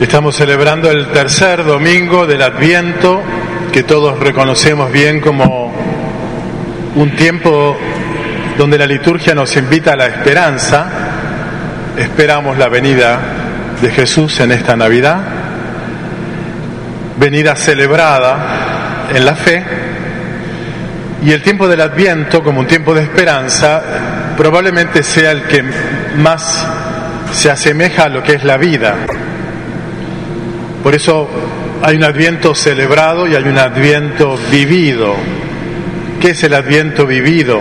Estamos celebrando el tercer domingo del Adviento, que todos reconocemos bien como un tiempo donde la liturgia nos invita a la esperanza. Esperamos la venida de Jesús en esta Navidad, venida celebrada en la fe, y el tiempo del Adviento como un tiempo de esperanza probablemente sea el que más se asemeja a lo que es la vida. Por eso hay un adviento celebrado y hay un adviento vivido. ¿Qué es el adviento vivido?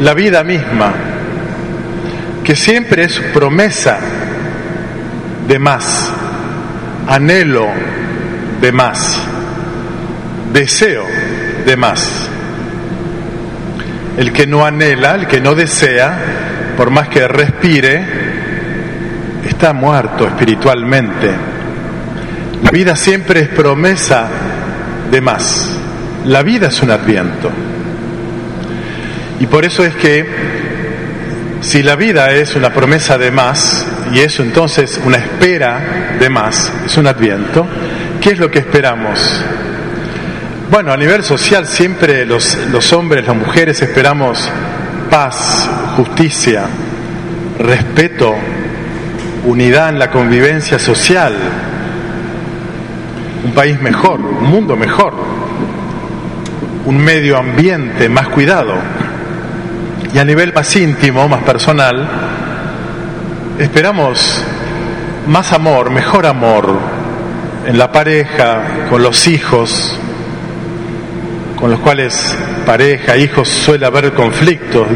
La vida misma, que siempre es promesa de más, anhelo de más, deseo de más. El que no anhela, el que no desea, por más que respire, está muerto espiritualmente la vida siempre es promesa de más. La vida es un adviento. Y por eso es que si la vida es una promesa de más, y eso entonces una espera de más, es un adviento, ¿qué es lo que esperamos? Bueno, a nivel social siempre los, los hombres, las mujeres esperamos paz, justicia, respeto, unidad en la convivencia social, un país mejor, un mundo mejor, un medio ambiente más cuidado. Y a nivel más íntimo, más personal, esperamos más amor, mejor amor en la pareja, con los hijos, con los cuales pareja, hijos suele haber conflictos,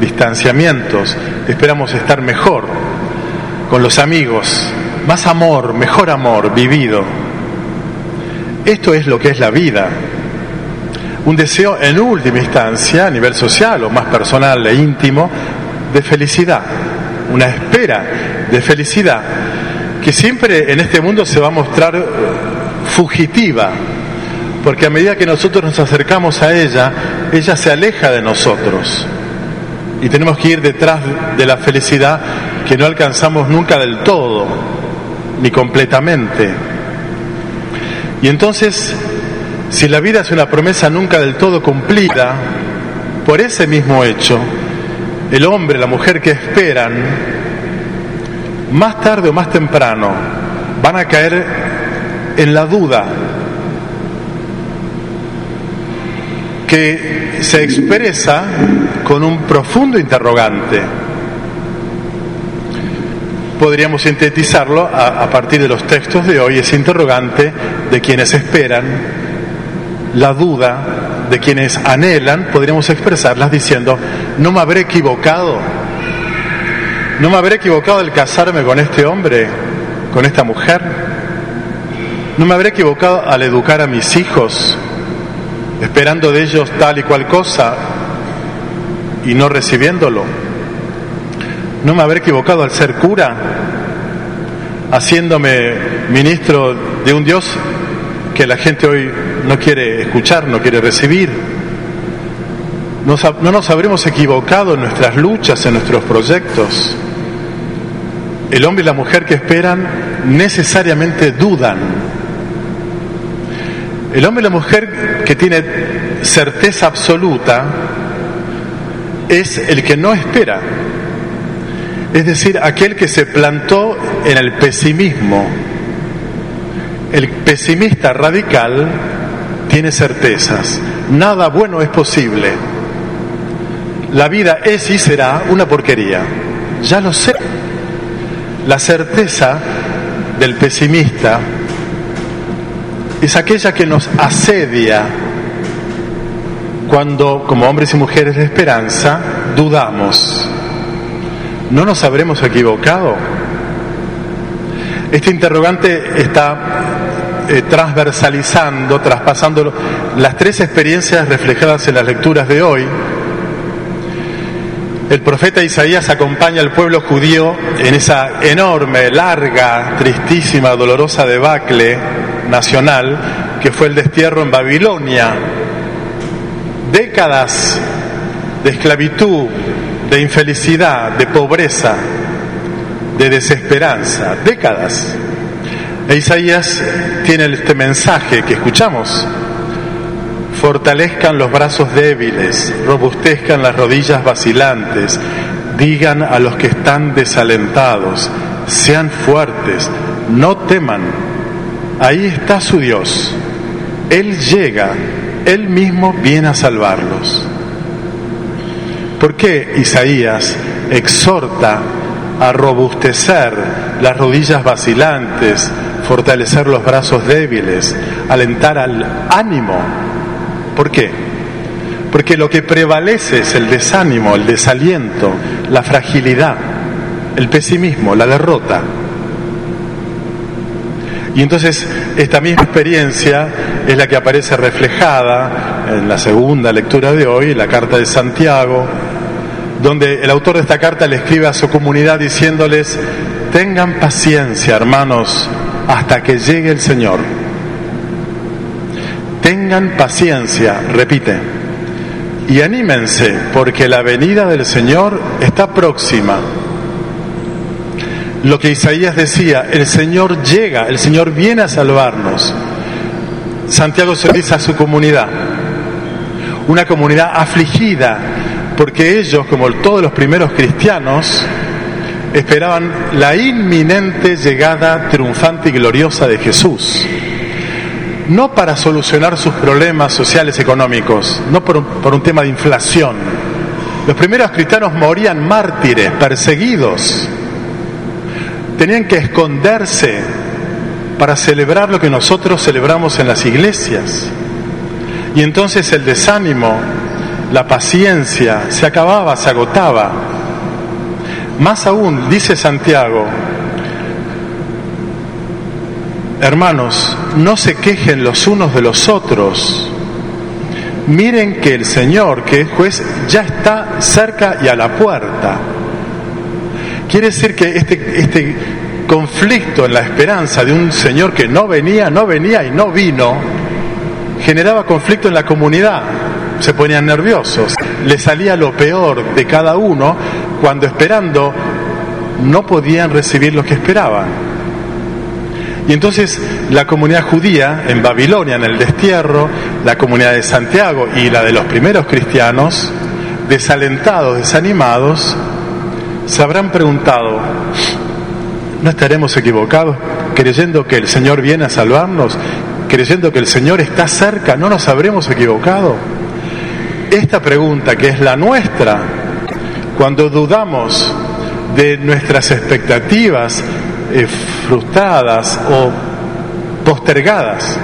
distanciamientos. Esperamos estar mejor con los amigos, más amor, mejor amor vivido esto es lo que es la vida. Un deseo en última instancia, a nivel social o más personal e íntimo, de felicidad. Una espera de felicidad que siempre en este mundo se va a mostrar fugitiva, porque a medida que nosotros nos acercamos a ella, ella se aleja de nosotros. Y tenemos que ir detrás de la felicidad que no alcanzamos nunca del todo, ni completamente. Y entonces, si la vida es una promesa nunca del todo cumplida, por ese mismo hecho, el hombre, la mujer que esperan, más tarde o más temprano, van a caer en la duda que se expresa con un profundo interrogante podríamos sintetizarlo a, partir de los textos de hoy, ese interrogante de quienes esperan, la duda de quienes anhelan, podríamos expresarlas diciendo, ¿no me habré equivocado? ¿No me habré equivocado al casarme con este hombre, con esta mujer? ¿No me habré equivocado al educar a mis hijos, esperando de ellos tal y cual cosa y no recibiéndolo? ¿No me habré equivocado al ser cura, haciéndome ministro de un Dios que la gente hoy no quiere escuchar, no quiere recibir? ¿No nos habremos equivocado en nuestras luchas, en nuestros proyectos? El hombre y la mujer que esperan necesariamente dudan. El hombre y la mujer que tiene certeza absoluta es el que no espera es decir, aquel que se plantó en el pesimismo. El pesimista radical tiene certezas. Nada bueno es posible. La vida es y será una porquería. Ya lo sé. La certeza del pesimista es aquella que nos asedia cuando, como hombres y mujeres de esperanza, dudamos ¿No nos habremos equivocado? Este interrogante está eh, transversalizando, traspasando las tres experiencias reflejadas en las lecturas de hoy. El profeta Isaías acompaña al pueblo judío en esa enorme, larga, tristísima, dolorosa debacle nacional que fue el destierro en Babilonia. Décadas de esclavitud, de infelicidad, de pobreza, de desesperanza, décadas. E Isaías tiene este mensaje que escuchamos. Fortalezcan los brazos débiles, robustezcan las rodillas vacilantes, digan a los que están desalentados, sean fuertes, no teman. Ahí está su Dios. Él llega, Él mismo viene a salvarlos. ¿Por qué Isaías exhorta a robustecer las rodillas vacilantes, fortalecer los brazos débiles, alentar al ánimo? ¿Por qué? Porque lo que prevalece es el desánimo, el desaliento, la fragilidad, el pesimismo, la derrota. Y entonces esta misma experiencia es la que aparece reflejada en la segunda lectura de hoy, la carta de Santiago, donde el autor de esta carta le escribe a su comunidad diciéndoles, tengan paciencia hermanos hasta que llegue el Señor. Tengan paciencia, repite, y anímense porque la venida del Señor está próxima lo que Isaías decía, el Señor llega, el Señor viene a salvarnos. Santiago se dice a su comunidad, una comunidad afligida, porque ellos, como todos los primeros cristianos, esperaban la inminente llegada triunfante y gloriosa de Jesús. No para solucionar sus problemas sociales económicos, no por un tema de inflación. Los primeros cristianos morían mártires, perseguidos, tenían que esconderse para celebrar lo que nosotros celebramos en las iglesias. Y entonces el desánimo, la paciencia se acababa, se agotaba. Más aún, dice Santiago, hermanos, no se quejen los unos de los otros. Miren que el Señor, que es juez, ya está cerca y a la puerta. Quiere decir que este, este conflicto en la esperanza de un Señor que no venía, no venía y no vino, generaba conflicto en la comunidad. Se ponían nerviosos, le salía lo peor de cada uno cuando esperando no podían recibir lo que esperaban. Y entonces la comunidad judía en Babilonia, en el destierro, la comunidad de Santiago y la de los primeros cristianos, desalentados, desanimados, se habrán preguntado, ¿no estaremos equivocados creyendo que el Señor viene a salvarnos? ¿Creyendo que el Señor está cerca? ¿No nos habremos equivocado? Esta pregunta, que es la nuestra, cuando dudamos de nuestras expectativas eh, frustradas o postergadas,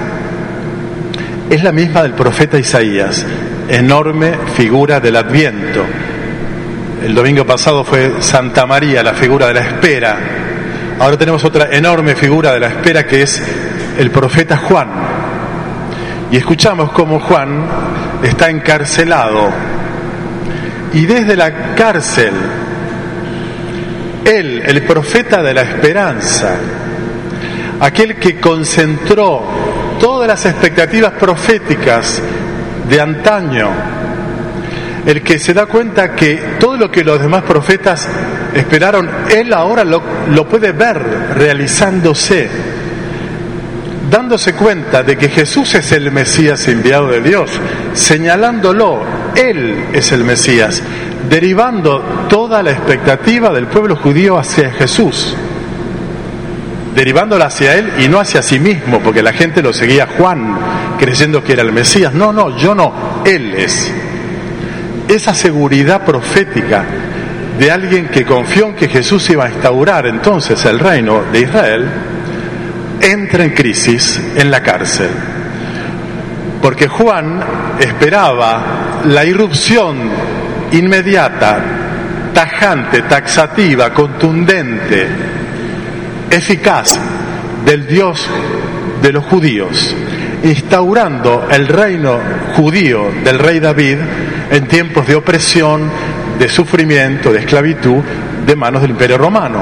es la misma del profeta Isaías, enorme figura del adviento el domingo pasado fue Santa María, la figura de la espera. Ahora tenemos otra enorme figura de la espera que es el profeta Juan. Y escuchamos cómo Juan está encarcelado. Y desde la cárcel, él, el profeta de la esperanza, aquel que concentró todas las expectativas proféticas de antaño, el que se da cuenta que todo lo que los demás profetas esperaron, él ahora lo, puede ver realizándose, dándose cuenta de que Jesús es el Mesías enviado de Dios, señalándolo, él es el Mesías, derivando toda la expectativa del pueblo judío hacia Jesús derivándola hacia él y no hacia sí mismo, porque la gente lo seguía Juan, creyendo que era el Mesías. No, no, yo no, él es esa seguridad profética de alguien que confió en que Jesús iba a instaurar entonces el reino de Israel, entra en crisis en la cárcel. Porque Juan esperaba la irrupción inmediata, tajante, taxativa, contundente, eficaz del Dios de los judíos, instaurando el reino judío del rey David en tiempos de opresión, de sufrimiento, de esclavitud de manos del imperio romano.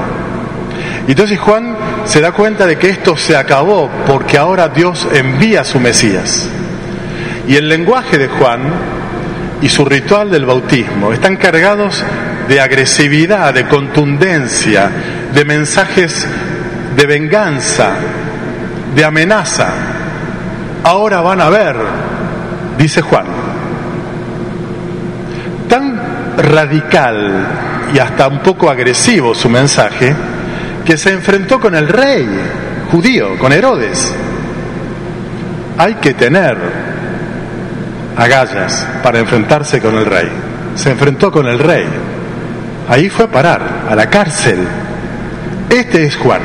Y entonces Juan se da cuenta de que esto se acabó porque ahora Dios envía a su Mesías. Y el lenguaje de Juan y su ritual del bautismo están cargados de agresividad, de contundencia, de mensajes de venganza, de amenaza. Ahora van a ver, dice Juan. Tan radical y hasta un poco agresivo su mensaje, que se enfrentó con el rey judío, con Herodes. Hay que tener agallas para enfrentarse con el rey. Se enfrentó con el rey. Ahí fue a parar, a la cárcel. Este es Juan,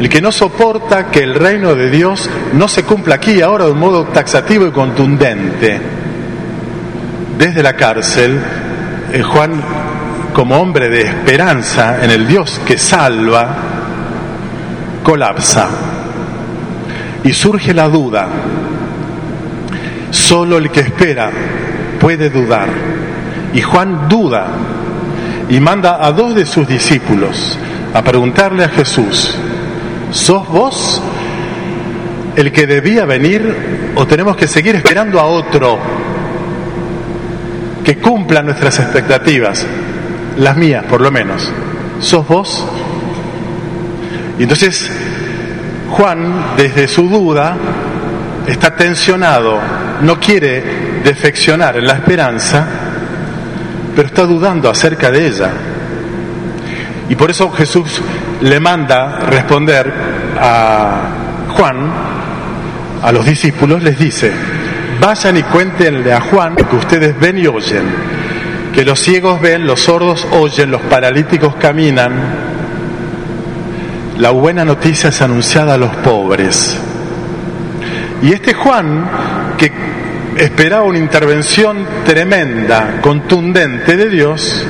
el que no soporta que el reino de Dios no se cumpla aquí ahora de un modo taxativo y contundente. Desde la cárcel, eh, Juan, como hombre de esperanza en el Dios que salva, colapsa. Y surge la duda. Solo el que espera puede dudar. Y Juan duda y manda a dos de sus discípulos a preguntarle a Jesús, ¿sos vos el que debía venir o tenemos que seguir esperando a otro que cumpla nuestras expectativas? Las mías, por lo menos. ¿Sos vos? Y entonces Juan, desde su duda, está tensionado, no quiere defeccionar en la esperanza, pero está dudando acerca de ella. Y por eso Jesús le manda responder a Juan, a los discípulos, les dice, vayan y cuéntenle a Juan que ustedes ven y oyen, que los ciegos ven, los sordos oyen, los paralíticos caminan. La buena noticia es anunciada a los pobres. Y este Juan, que esperaba una intervención tremenda, contundente de Dios,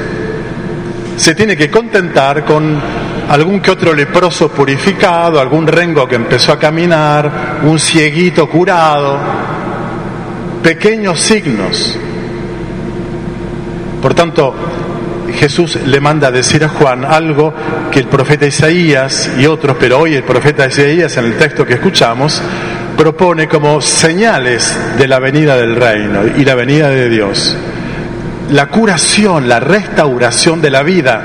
se tiene que contentar con algún que otro leproso purificado, algún rengo que empezó a caminar, un cieguito curado, pequeños signos. Por tanto, Jesús le manda decir a Juan algo que el profeta Isaías y otros, pero hoy el profeta Isaías en el texto que escuchamos, propone como señales de la venida del reino y la venida de Dios la curación, la restauración de la vida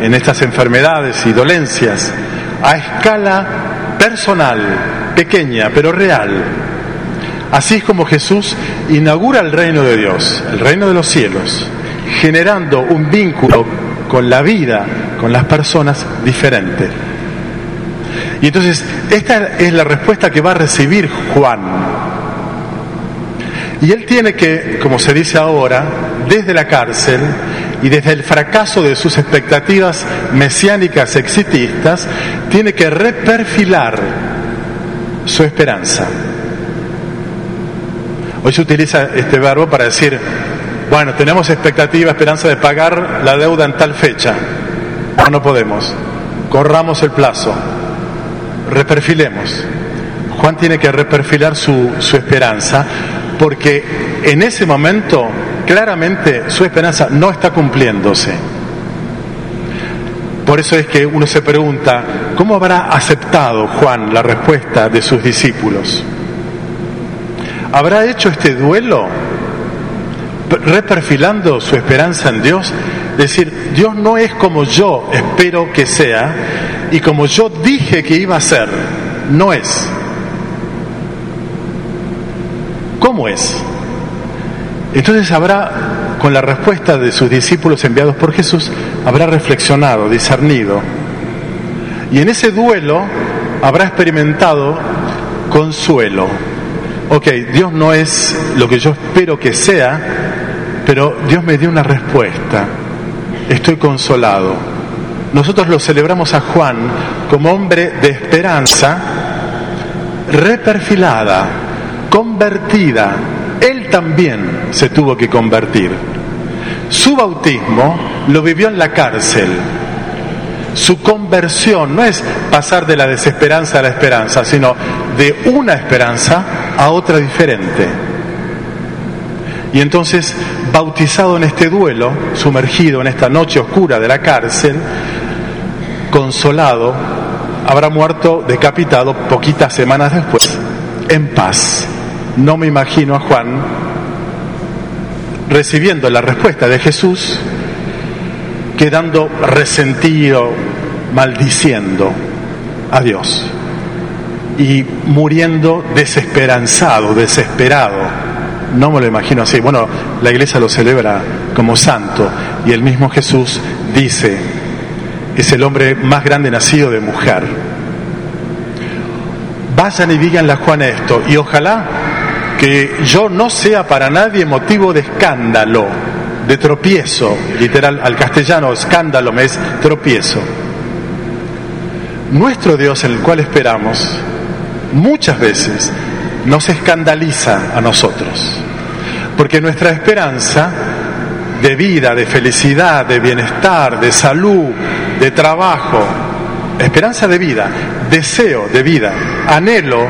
en estas enfermedades y dolencias a escala personal, pequeña, pero real. Así es como Jesús inaugura el reino de Dios, el reino de los cielos, generando un vínculo con la vida, con las personas diferente. Y entonces, esta es la respuesta que va a recibir Juan. Y él tiene que, como se dice ahora, desde la cárcel y desde el fracaso de sus expectativas mesiánicas exitistas, tiene que reperfilar su esperanza. Hoy se utiliza este verbo para decir, bueno, tenemos expectativa, esperanza de pagar la deuda en tal fecha. No, no podemos. Corramos el plazo. Reperfilemos. Juan tiene que reperfilar su, su esperanza porque en ese momento claramente su esperanza no está cumpliéndose. Por eso es que uno se pregunta, ¿cómo habrá aceptado Juan la respuesta de sus discípulos? ¿Habrá hecho este duelo reperfilando su esperanza en Dios? Decir, Dios no es como yo espero que sea y como yo dije que iba a ser, no es. ¿Cómo es? Entonces habrá, con la respuesta de sus discípulos enviados por Jesús, habrá reflexionado, discernido. Y en ese duelo habrá experimentado consuelo. Ok, Dios no es lo que yo espero que sea, pero Dios me dio una respuesta. Estoy consolado. Nosotros lo celebramos a Juan como hombre de esperanza reperfilada, convertida, él también se tuvo que convertir. Su bautismo lo vivió en la cárcel. Su conversión no es pasar de la desesperanza a la esperanza, sino de una esperanza a otra diferente. Y entonces, bautizado en este duelo, sumergido en esta noche oscura de la cárcel, consolado, habrá muerto decapitado poquitas semanas después, en paz no me imagino a Juan recibiendo la respuesta de Jesús, quedando resentido, maldiciendo a Dios. Y muriendo desesperanzado, desesperado. No me lo imagino así. Bueno, la iglesia lo celebra como santo y el mismo Jesús dice, es el hombre más grande nacido de mujer. Vayan y díganle a Juan esto y ojalá que yo no sea para nadie motivo de escándalo, de tropiezo, literal al castellano escándalo me es tropiezo. Nuestro Dios en el cual esperamos muchas veces nos escandaliza a nosotros, porque nuestra esperanza de vida, de felicidad, de bienestar, de salud, de trabajo, esperanza de vida, deseo de vida, anhelo,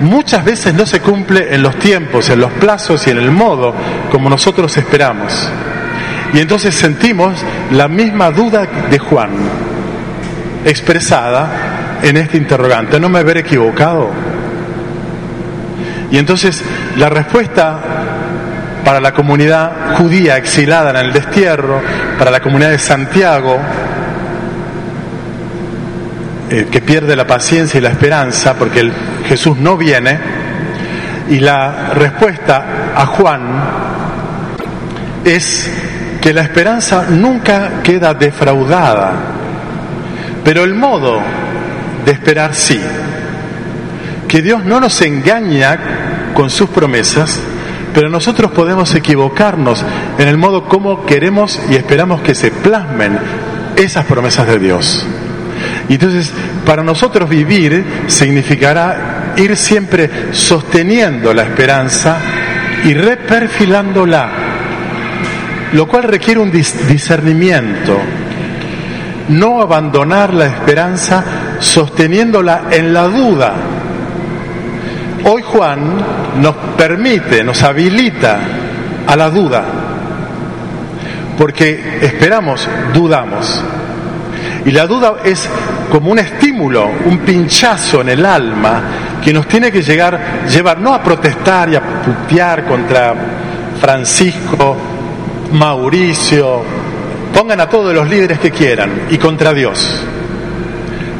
muchas veces no se cumple en los tiempos, en los plazos y en el modo como nosotros esperamos. Y entonces sentimos la misma duda de Juan expresada en este interrogante. ¿No me haber equivocado? Y entonces la respuesta para la comunidad judía exilada en el destierro, para la comunidad de Santiago, eh, que pierde la paciencia y la esperanza porque el, Jesús no viene, y la respuesta a Juan es que la esperanza nunca queda defraudada, pero el modo de esperar sí, que Dios no nos engaña con sus promesas, pero nosotros podemos equivocarnos en el modo como queremos y esperamos que se plasmen esas promesas de Dios. Y entonces, para nosotros vivir significará ir siempre sosteniendo la esperanza y reperfilándola, lo cual requiere un discernimiento. No abandonar la esperanza sosteniéndola en la duda. Hoy Juan nos permite, nos habilita a la duda, porque esperamos, dudamos. Y la duda es como un estímulo, un pinchazo en el alma que nos tiene que llegar, llevar no a protestar y a putear contra Francisco, Mauricio, pongan a todos los líderes que quieran y contra Dios,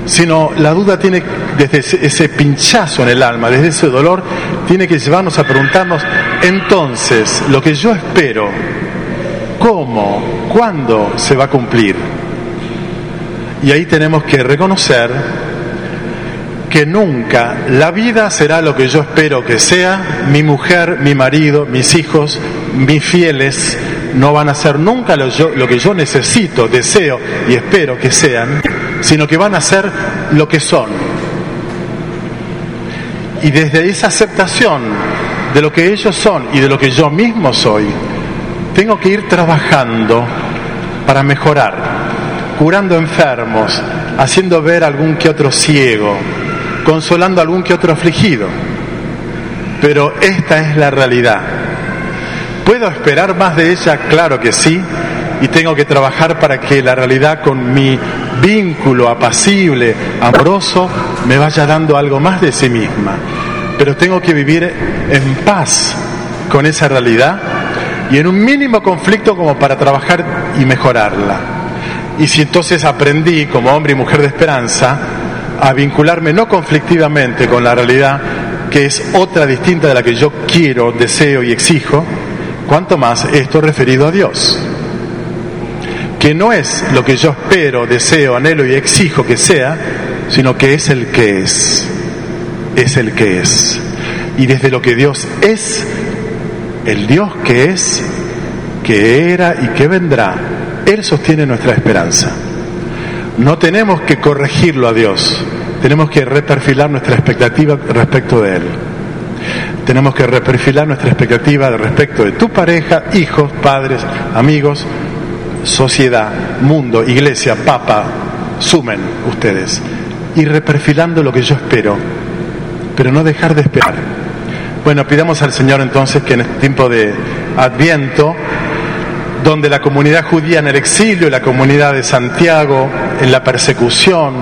sino la duda tiene, desde ese, pinchazo en el alma, desde ese dolor, tiene que llevarnos a preguntarnos, entonces, lo que yo espero, ¿cómo? ¿Cuándo se va a cumplir? Y ahí tenemos que reconocer que nunca la vida será lo que yo espero que sea, mi mujer, mi marido, mis hijos, mis fieles, no van a ser nunca lo, lo, que yo necesito, deseo y espero que sean, sino que van a ser lo que son. Y desde esa aceptación de lo que ellos son y de lo que yo mismo soy, tengo que ir trabajando para mejorar curando enfermos, haciendo ver algún que otro ciego, consolando algún que otro afligido. Pero esta es la realidad. ¿Puedo esperar más de ella? Claro que sí. Y tengo que trabajar para que la realidad con mi vínculo apacible, amoroso, me vaya dando algo más de sí misma. Pero tengo que vivir en paz con esa realidad y en un mínimo conflicto como para trabajar y mejorarla. Y si entonces aprendí como hombre y mujer de esperanza a vincularme no conflictivamente con la realidad, que es otra distinta de la que yo quiero, deseo y exijo, cuanto más esto referido a Dios. Que no es lo que yo espero, deseo, anhelo y exijo que sea, sino que es el que es. Es el que es. Y desde lo que Dios es, el Dios que es, que era y que vendrá, él sostiene nuestra esperanza. No tenemos que corregirlo a Dios, tenemos que reperfilar nuestra expectativa respecto de Él. Tenemos que reperfilar nuestra expectativa respecto de tu pareja, hijos, padres, amigos, sociedad, mundo, iglesia, papa, sumen ustedes. Y reperfilando lo que yo espero, pero no dejar de esperar. Bueno, pidamos al Señor entonces que en este tiempo de Adviento donde la comunidad judía en el exilio, la comunidad de Santiago en la persecución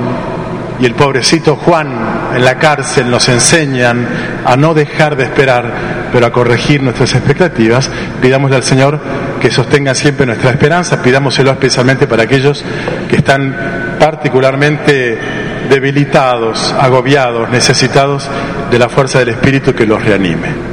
y el pobrecito Juan en la cárcel nos enseñan a no dejar de esperar, pero a corregir nuestras expectativas. Pidámosle al Señor que sostenga siempre nuestra esperanza, pidámoselo especialmente para aquellos que están particularmente debilitados, agobiados, necesitados de la fuerza del Espíritu que los reanime.